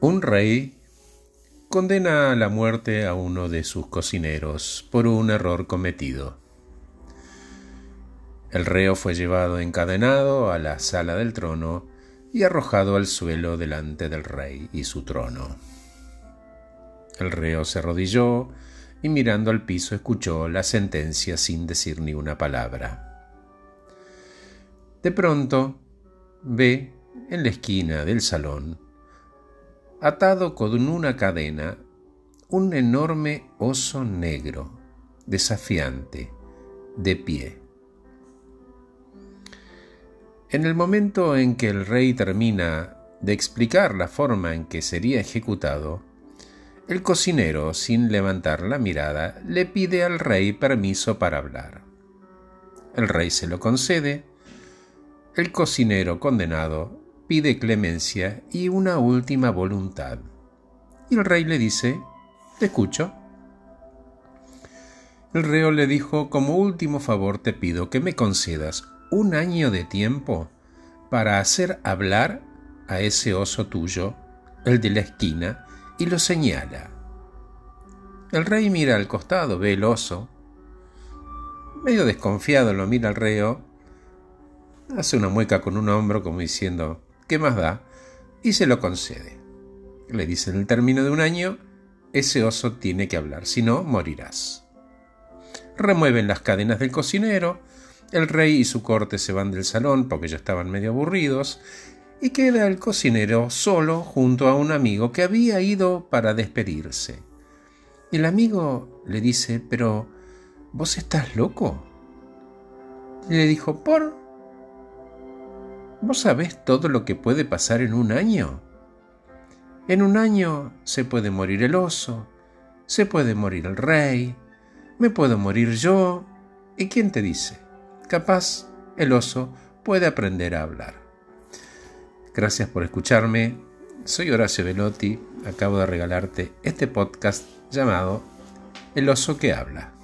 Un rey condena a la muerte a uno de sus cocineros por un error cometido. El reo fue llevado encadenado a la sala del trono y arrojado al suelo delante del rey y su trono. El reo se arrodilló y mirando al piso escuchó la sentencia sin decir ni una palabra. De pronto ve en la esquina del salón atado con una cadena, un enorme oso negro, desafiante, de pie. En el momento en que el rey termina de explicar la forma en que sería ejecutado, el cocinero, sin levantar la mirada, le pide al rey permiso para hablar. El rey se lo concede. El cocinero condenado pide clemencia y una última voluntad. Y el rey le dice, te escucho. El reo le dijo, como último favor te pido que me concedas un año de tiempo para hacer hablar a ese oso tuyo, el de la esquina, y lo señala. El rey mira al costado, ve el oso. Medio desconfiado lo mira al reo, hace una mueca con un hombro como diciendo, ¿qué más da? Y se lo concede. Le dice en el término de un año, ese oso tiene que hablar, si no, morirás. Remueven las cadenas del cocinero, el rey y su corte se van del salón porque ya estaban medio aburridos, y queda el cocinero solo junto a un amigo que había ido para despedirse. El amigo le dice, pero, ¿vos estás loco? Le dijo, ¿por? ¿Vos sabés todo lo que puede pasar en un año? En un año se puede morir el oso, se puede morir el rey, me puedo morir yo, ¿y quién te dice? Capaz el oso puede aprender a hablar. Gracias por escucharme. Soy Horacio Velotti. Acabo de regalarte este podcast llamado El oso que habla.